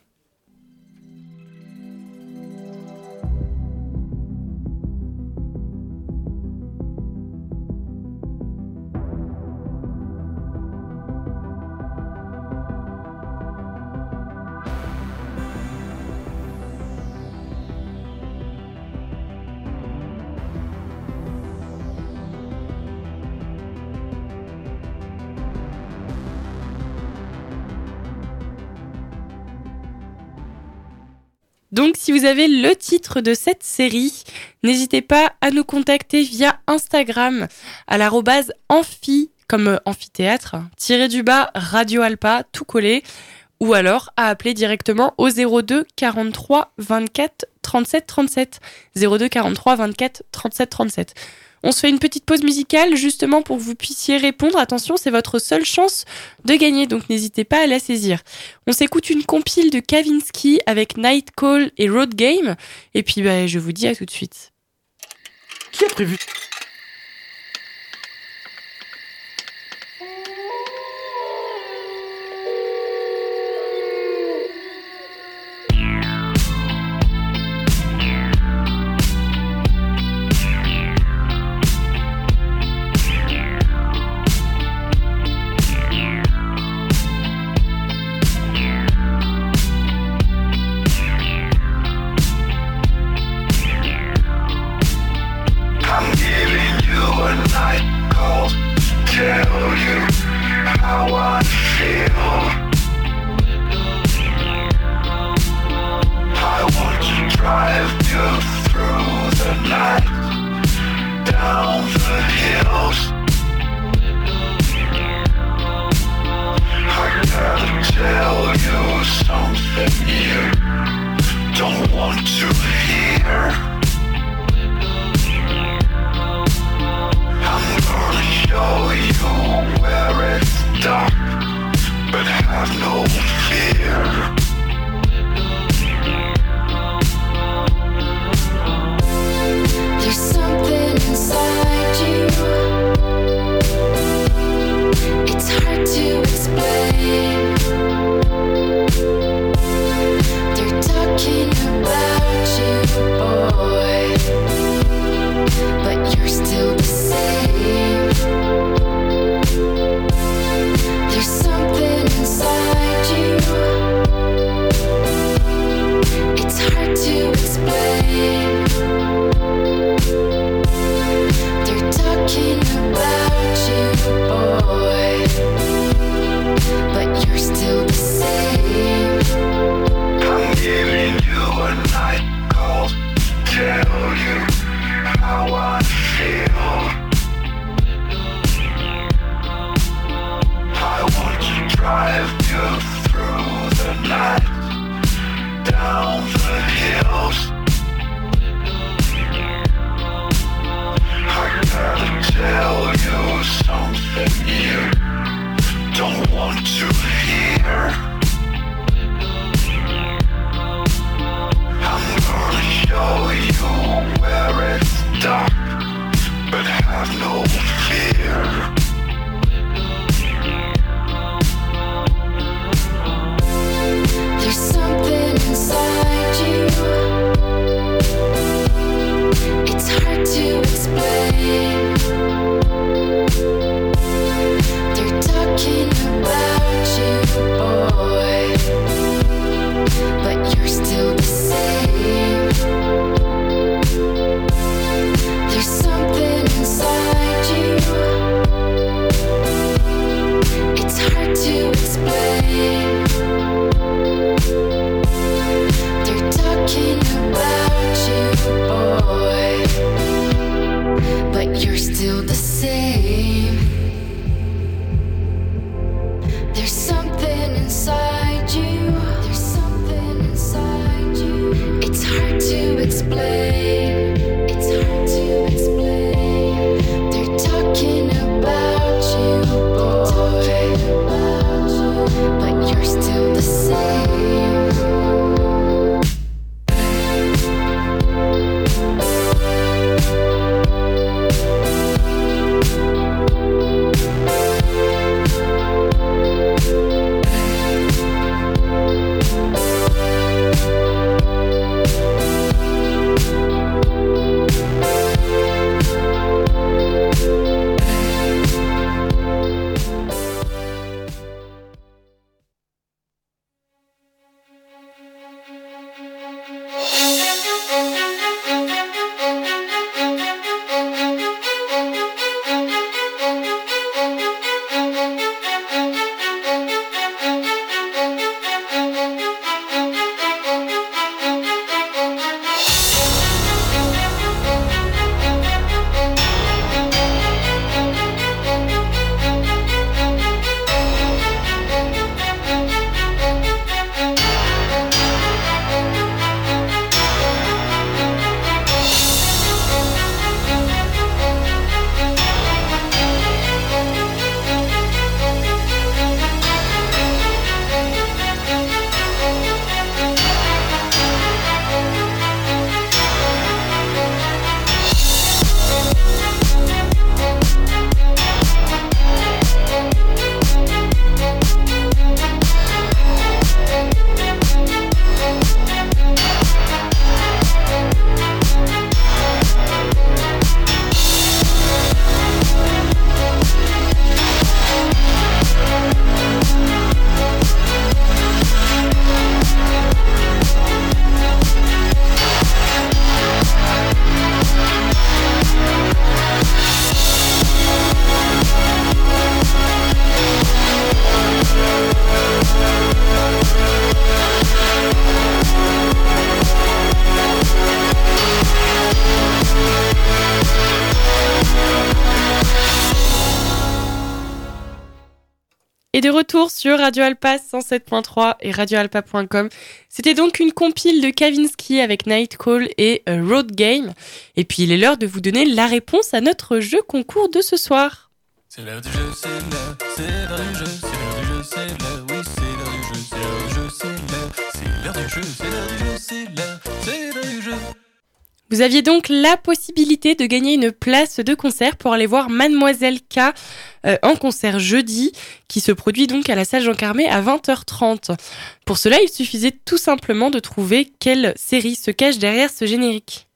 Donc, si vous avez le titre de cette série, n'hésitez pas à nous contacter via Instagram à l'arrobase amphi, comme euh, amphithéâtre, tiré du bas Radio Alpa, tout collé, ou alors à appeler directement au 02 43 24 37 37. 02 43 24 37 37. On se fait une petite pause musicale justement pour que vous puissiez répondre. Attention, c'est votre seule chance de gagner, donc n'hésitez pas à la saisir. On s'écoute une compile de Kavinsky avec Night Call et Road Game. Et puis bah, je vous dis à tout de suite. Qui a prévu est de retour sur Radio Alpa 107.3 et radioalpa.com. C'était donc une compile de Kavinsky avec Nightcall et euh, Road Game. Et puis il est l'heure de vous donner la réponse à notre jeu concours de ce soir. C'est l'heure du jeu, c'est l'heure, c'est l'heure du jeu, c'est l'heure du jeu, c'est l'heure, oui, c'est l'heure du jeu, c'est l'heure du jeu, c'est l'heure, c'est l'heure du jeu, c'est l'heure du jeu, c'est l'heure, c'est l'heure du jeu. Vous aviez donc la possibilité de gagner une place de concert pour aller voir Mademoiselle K euh, en concert jeudi, qui se produit donc à la salle Jean Carmé à 20h30. Pour cela, il suffisait tout simplement de trouver quelle série se cache derrière ce générique.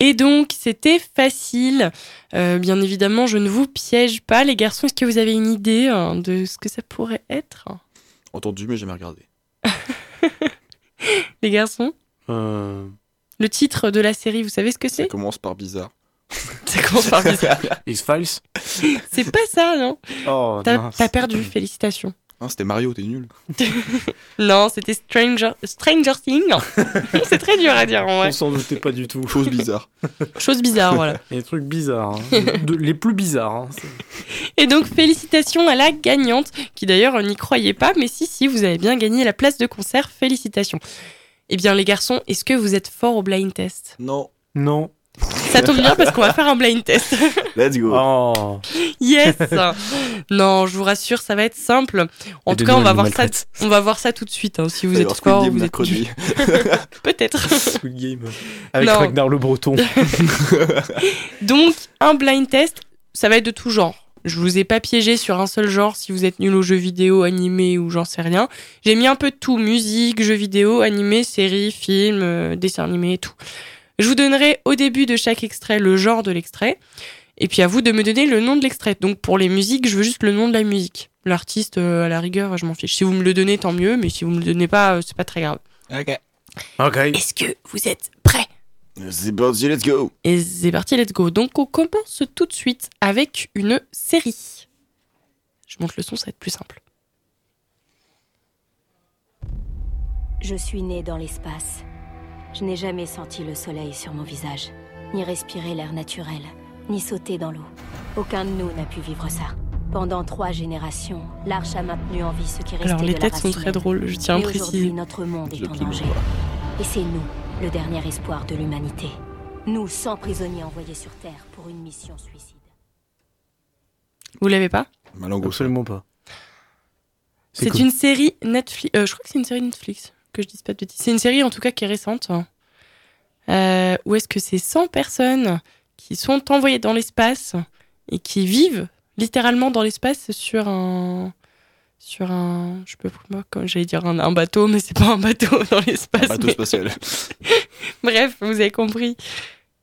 Et donc, c'était facile. Euh, bien évidemment, je ne vous piège pas. Les garçons, est-ce que vous avez une idée hein, de ce que ça pourrait être? Entendu, mais jamais regardé. Les garçons? Euh, Le titre de la série, vous savez ce que Ça c'est? commence par bizarre. Ça commence par bizarre. X-Files C'est pas ça, non? Oh, t'as perdu, félicitations. Hein, c'était Mario, t'es nul. Non, c'était Stranger, Stranger Things. c'est très dur à dire, en vrai. On s'en doutait pas du tout. Chose bizarre. Chose bizarre, voilà. Il y a des trucs bizarres. hein. De- les plus bizarres. hein. Et donc, félicitations à la gagnante, qui d'ailleurs n'y croyait pas, mais si, si, vous avez bien gagné la place de concert, félicitations. Eh bien, les garçons, est-ce que vous êtes forts au blind test? Non. Non. Ça tombe bien parce qu'on va faire un blind test. Let's go. Oh. Yes Non, je vous rassure, ça va être simple. En Et tout cas, on va voir ça. On va voir ça tout de suite. hein, si vous êtes fort, Game vous êtes peut-être. Game. Avec Non. Ragnar le Breton. Donc, un blind test, ça va être de tout genre. Je vous ai pas piégé sur un seul genre si vous êtes nul aux jeux vidéo, animé ou j'en sais rien. J'ai mis un peu de tout, musique, jeux vidéo, animé, séries, films, euh, dessins animés et tout. Je vous donnerai au début de chaque extrait le genre de l'extrait. Et puis à vous de me donner le nom de l'extrait. Donc pour les musiques, je veux juste le nom de la musique. L'artiste, euh, à la rigueur, je m'en fiche. Si vous me le donnez, tant mieux. Mais si vous me le donnez pas, euh, c'est pas très grave. Ok. Ok. Est-ce que vous êtes prêts? C'est parti, let's go. Et c'est parti, let's go. Donc on commence tout de suite avec une série. Je monte le son, ça va être plus simple. Je suis née dans l'espace. Je n'ai jamais senti le soleil sur mon visage, ni respiré l'air naturel, ni sauté dans l'eau. Aucun de nous n'a pu vivre ça. Pendant trois générations, l'Arche a maintenu en vie ce qui restait Alors les de la têtes race sont très drôles, je tiens à préciser. notre monde est en danger. Et c'est nous, le dernier espoir de l'humanité. Nous, 100 prisonniers envoyés sur Terre pour une mission suicide. Vous l'avez pas? Sol. Absolument pas. C'est cool. une série Netflix. euh, je crois que c'est une série Netflix, que je dise pas de bêtises. C'est une série en tout cas qui est récente. Euh, où est-ce que c'est 100 personnes qui sont envoyées dans l'espace et qui vivent littéralement dans l'espace sur un sur un je peux pas comme j'allais dire un, un bateau mais c'est pas un bateau dans l'espace Bateau mais- spatial. bref vous avez compris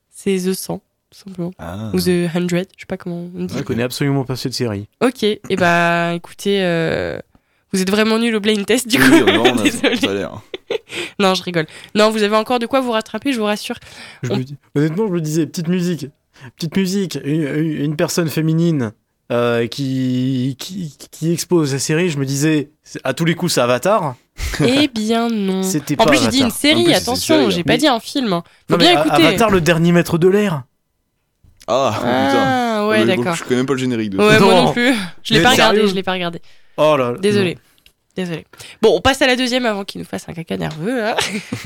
c'est The 100 tout simplement Ah. ou The 100 je sais pas comment on dit Je connais absolument pas cette série. ok et bah écoutez euh, vous êtes vraiment nul au blind test du coup Oui, non, on a- ça a. Non, je rigole. Non, vous avez encore de quoi vous rattraper, je vous rassure. Je On- me dis- honnêtement, je me disais, petite musique. Petite musique. Une, personne féminine euh, qui, qui, qui expose la série. Je me disais, à tous les coups, c'est Avatar. Eh bien non. C'était En pas plus, j'ai dit une. En série, plus, attention, j'ai pas Mais- dit un film. hein. Faut Non, bien écouter. Avatar, le dernier maître de l'air. Ah, putain. Ah, ouais, Euh, d'accord. Je connais même pas le générique de Ouais, moi Non. non plus. Je l'ai pas regardé, je l'ai pas regardé. Oh là là. Désolé. Désolé. Bon, on passe à la deuxième avant qu'il nous fasse un caca nerveux. hein.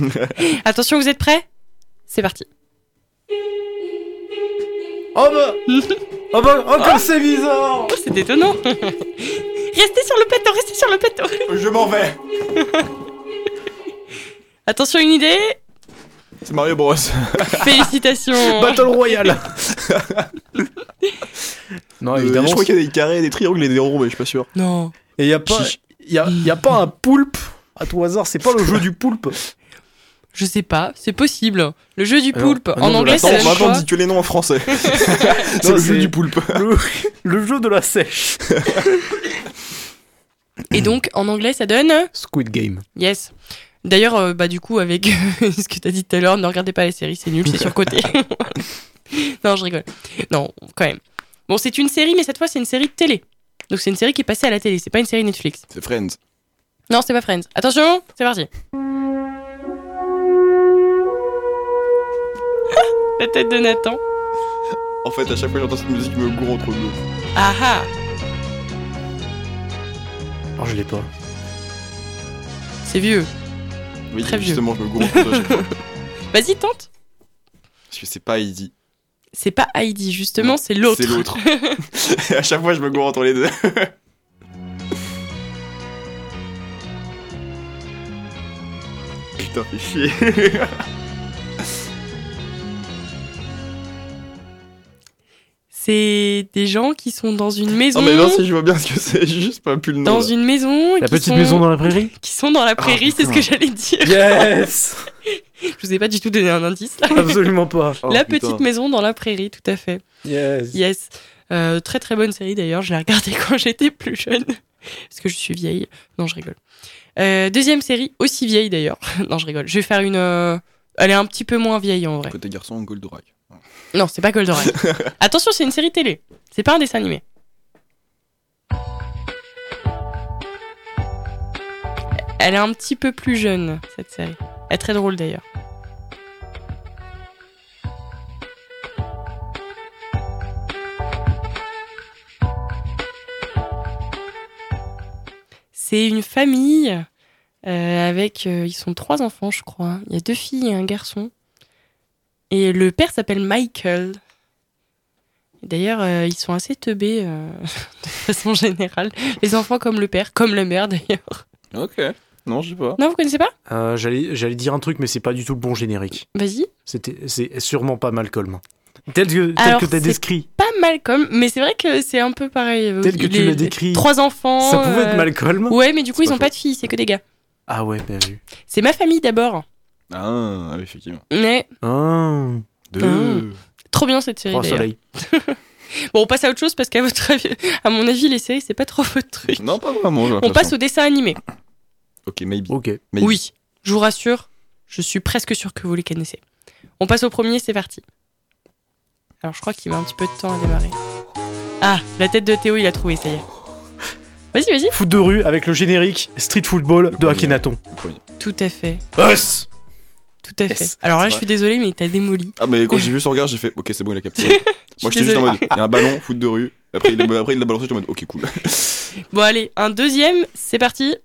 Attention, vous êtes prêts? C'est parti. Oh bah Oh bah Oh comme c'est bizarre Oh, c'est étonnant. restez sur le plateau, restez sur le plateau. Je m'en vais. Attention, une idée? C'est Mario Bros. Félicitations. Battle Royale Non, Euh, évidemment. je crois qu'il y a des carrés, des triangles et des ronds, mais je suis pas sûr. Non. Et y a pas, Chiche. Y a, y a pas un poulpe à tout hasard. C'est pas le jeu du poulpe. Je sais pas, c'est possible. Le jeu du Ah poulpe. Ah non, en anglais, la c'est Attends, la maintenant quoi dis que les noms en français. c'est le jeu du poulpe. Le, le jeu de la sèche. Et donc, en anglais, ça donne Squid Game. Yes. D'ailleurs, euh, bah, du coup, avec ce que t'as dit tout à l'heure, ne regardez pas la série, c'est nul, c'est surcoté. non, je rigole. Non, quand même. Bon, c'est une série, mais cette fois, c'est une série de télé. Donc, c'est une série qui est passée à la télé, c'est pas une série Netflix. C'est Friends. Non, c'est pas Friends. Attention, c'est parti. la tête de Nathan. En fait, à chaque fois que j'entends cette musique, je me gourre entre deux. Ah ah Oh, je l'ai pas. C'est vieux. Oui, Très vieux. justement, je me gourre entre deux. Vas-y, tente. Parce que c'est pas Heidi. C'est pas Heidi, justement, c'est l'autre. C'est l'autre. À chaque fois, je me gourre entre les deux. Putain, fais chier. C'est des gens qui sont dans une maison. Oh, mais non, si je vois bien ce que c'est, j'ai juste pas pu le nom. dans là. une maison. La qui petite sont- maison dans la prairie? Qui sont dans la prairie, c'est ce que j'allais dire. Yes Je vous ai pas du tout donné un indice. là. Absolument pas. Oh, la putain. petite maison dans la prairie, tout à fait. Yes. Yes. Euh, très très bonne série d'ailleurs, je l'ai regardée quand j'étais plus jeune. Parce que je suis vieille. Non, je rigole. Euh, deuxième série, aussi vieille d'ailleurs. non, je rigole. Je vais faire une. euh, Elle est un petit peu moins vieille en vrai. Côté garçon, Goldorak. Non, c'est pas Goldorak. Attention, c'est une série télé. C'est pas un dessin animé. Elle est un petit peu plus jeune, cette série. Elle est très drôle d'ailleurs. C'est une famille euh, avec. euh, ils sont trois enfants, je crois. Il y a deux filles et un garçon. Et le père s'appelle Michael. D'ailleurs, euh, ils sont assez teubés euh, de façon générale. Les enfants comme le père, comme la mère d'ailleurs. Ok. Non, je sais pas. Non, vous connaissez pas? Euh, J'allais j'allais dire un truc, mais c'est pas du tout le bon générique. Vas-y. C'était, c'est sûrement pas Malcolm. Tel que, tel Alors, que t'as c'est- décrit. Pas Malcolm, mais c'est vrai que c'est un peu pareil. euh, Tel que tu les- l'as décrit. Trois enfants. Ça pouvait être Malcolm. Ouais, mais du coup, C'est ils pas ont pas de filles, c'est que des gars. Ah ouais, bien vu. C'est ma famille d'abord. Ah, ah oui, effectivement. Mais Ah, Deux. trop bien cette série trois soleils. Bon, on passe à autre chose parce qu'à votre avis, à mon avis, les séries, c'est pas trop votre truc. Non, pas vraiment. On passe au dessin animé. Ok, maybe. Ok. maybe. Oui, je vous rassure, je suis presque sûr que vous les connaissez. On passe au premier, c'est parti. Alors je crois qu'il met un petit peu de temps à démarrer. Ah, la tête de Théo, il a trouvé, ça y est. Vas-y, vas-y. Foot de rue avec le générique Street Football de premier. Akhenaton. Tout à fait, Us tout à fait. Alors là, je suis désolée, mais t'as démoli. Ah, mais quand j'ai vu son regard, j'ai fait Ok, c'est bon, il a capté. Moi, suis j'étais juste en mode Il y a un ballon, foot de rue. Après, il, après, il l'a balancé, j'étais en mode Ok, cool. Bon, allez, un deuxième, c'est parti.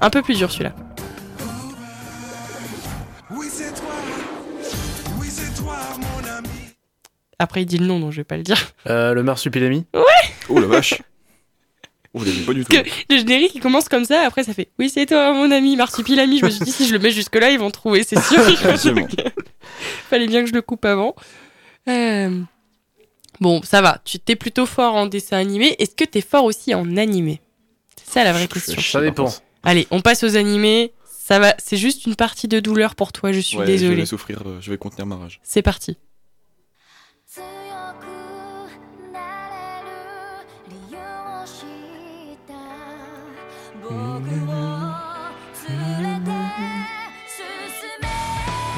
Un peu plus dur celui-là. Oui, c'est toi. Oui, c'est toi, mon ami. Après, il dit le nom, donc je vais pas le dire. Euh, le marsupilami. Oh la vache. Je l'ai vu pas du tout. Que- Le générique, il commence comme ça, après ça fait Oui, c'est toi, mon ami, Marsupilami. Je me suis dit, si je le mets jusque-là, ils vont trouver, c'est sûr. Donc, Fallait bien que je le coupe avant. Euh, Bon, ça va. Tu t'es plutôt fort en dessin animé. Est-ce que t'es fort aussi en animé? C'est ça la vraie question. Ça dépend. Allez, on passe aux animés. Ça va. C'est juste une partie de douleur pour toi. Je suis Ouais, je désolée. vais souffrir, euh, je vais contenir ma rage. C'est parti.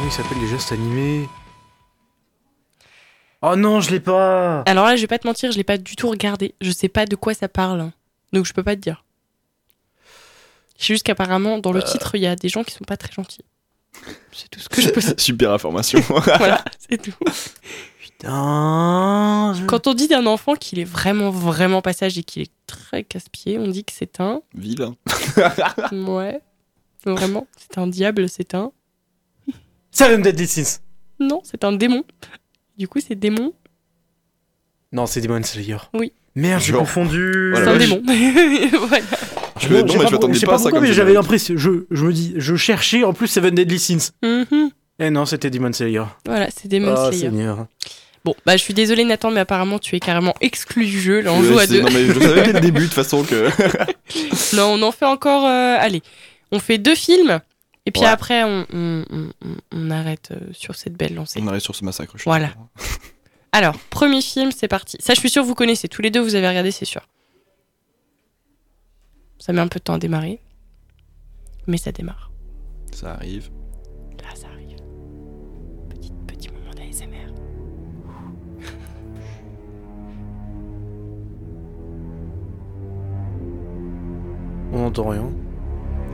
Il s'appelle les gestes animés Oh non, je l'ai pas Alors là, je vais pas te mentir, je l'ai pas du tout regardé. Je sais pas de quoi ça parle. Donc je peux pas te dire. Je sais juste qu'apparemment, dans le titre, il y a des gens qui sont pas très gentils. C'est tout ce que je peux dire. Super information. Voilà, c'est tout. Putain je- Quand on dit d'un enfant qu'il est vraiment, vraiment passage et qu'il est très casse-pied, on dit que c'est un. Vilain. Ouais. Vraiment, c'est un diable, c'est un. Seven Deadly Sins Non, c'est un démon. Du coup, c'est démon. Non, c'est Demon Slayer. Oui. Merde, j'ai confondu. C'est un démon. voilà. Je me- Bon, non, j'ai mais pas- je m'attendais pas à ça pourquoi, comme mais j'avais l'impression. Je, je me dis, je cherchais en plus Seven Deadly Sins. Mhm. Eh non, c'était Demon Slayer. Voilà, c'est Demon Ah, Slayer. Seigneur. Bon, bah je suis désolée Nathan, mais apparemment tu es carrément exclu du jeu. Là, on joue à deux. Non, mais je savais dès le début, de toute façon, que. Non, on en fait encore. euh, allez, on fait deux films. Et puis Ouais. après, on, on- on- on- on arrête euh, sur cette belle lancée. On arrive sur ce massacre. je Voilà. Alors, premier film, c'est parti. Ça, je suis sûre, vous connaissez. Tous les deux, vous avez regardé, c'est sûr. Ça met un peu de temps à démarrer. Mais ça démarre. Ça arrive. Là, ça arrive. Petit, petit moment d'ASMR.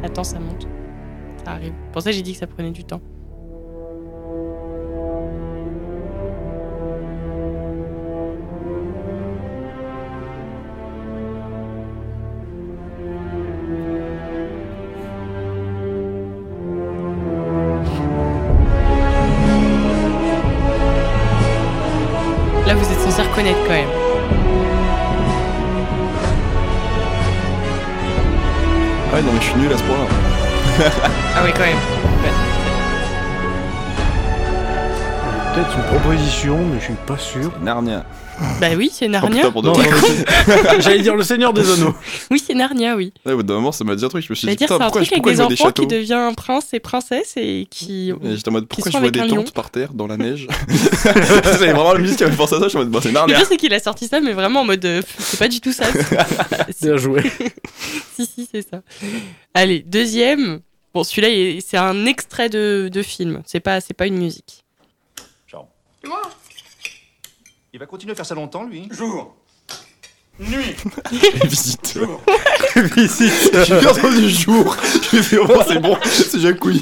Attends, ça monte. Ça arrive. Pour ça, j'ai dit que ça prenait du temps. Pas sûr. Narnia. Bah oui, c'est Oh Narnia. putain, Non, J'allais dire le Seigneur des Anneaux. Oui, c'est Narnia, oui. Ouais, au bout d'un moment, ça m'a dit un truc. Je me suis dit, C'est-à-dire, putain, c'est un pourquoi, truc avec je des vois des enfants qui châteaux devient prince et princesse et qui. Et J'étais en mode, pourquoi sont je vois avec un des lion. tentes par terre dans la neige C'est vraiment la musique qui m'a pensé à ça. Je suis en mode, bah, c'est Le Narnia. pire, c'est qu'il a sorti ça, mais vraiment en mode. euh, c'est pas du tout ça. C'est- Bien joué. si, si, c'est ça. Allez, deuxième. Bon, celui-là, il est- c'est un extrait de, de film. C'est pas, c'est pas une musique. Il va continuer à faire ça longtemps, lui Jour. Nuit. Visite. Visite. J'ai bien entendu jour. Je lui ai fait, oh, c'est bon, c'est Jacouille.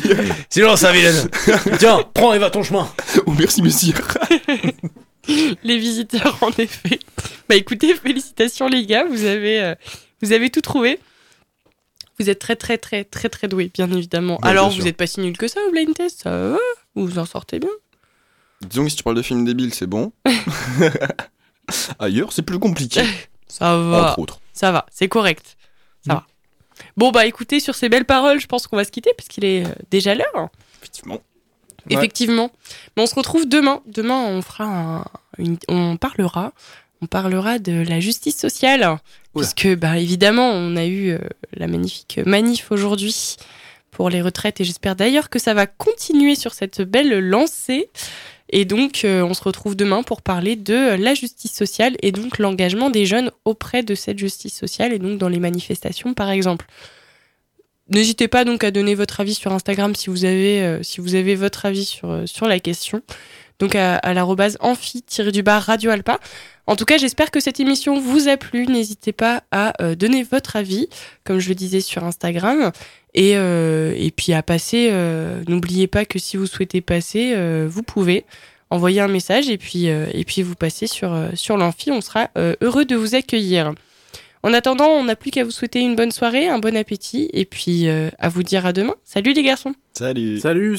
Silence, vilaine. Tiens, prends et va ton chemin. Oh, merci, messire. Les visiteurs, en effet. Bah écoutez, félicitations les gars, vous avez, euh, vous avez tout trouvé. Vous êtes très très très très très doués, bien évidemment. Alors, bien vous êtes pas si nul que ça au blind test, ça va, vous vous en sortez bien. Disons que si tu parles de films débiles, c'est bon. Ailleurs, c'est plus compliqué. Ça va, Entre autres. ça va, c'est correct. Ça va. Bon bah écoutez, sur ces belles paroles, je pense qu'on va se quitter puisqu'il est euh, déjà l'heure. Effectivement. Ouais. Effectivement. Mais on se retrouve demain. Demain, on fera un- une- on parlera, on parlera de la justice sociale, Oula. puisque bah évidemment, on a eu euh, la magnifique manif aujourd'hui pour les retraites et j'espère d'ailleurs que ça va continuer sur cette belle lancée. Et donc, euh, on se retrouve demain pour parler de la justice sociale et donc l'engagement des jeunes auprès de cette justice sociale et donc dans les manifestations, par exemple. N'hésitez pas donc à donner votre avis sur Instagram si vous avez, euh, votre avis euh, sur la question. Donc à, à l'arrobase amphi-du-bar Radio Alpa. En tout cas, j'espère que cette émission vous a plu. N'hésitez pas à euh, donner votre avis, comme je le disais sur Instagram. Et, euh, et puis à passer, euh, n'oubliez pas que si vous souhaitez passer, euh, vous pouvez envoyer un message et puis, euh, et puis vous passez sur, sur l'amphi. On sera euh, heureux de vous accueillir. En attendant, on n'a plus qu'à vous souhaiter une bonne soirée, un bon appétit et puis euh, à vous dire à demain. Salut les garçons Salut. Salut.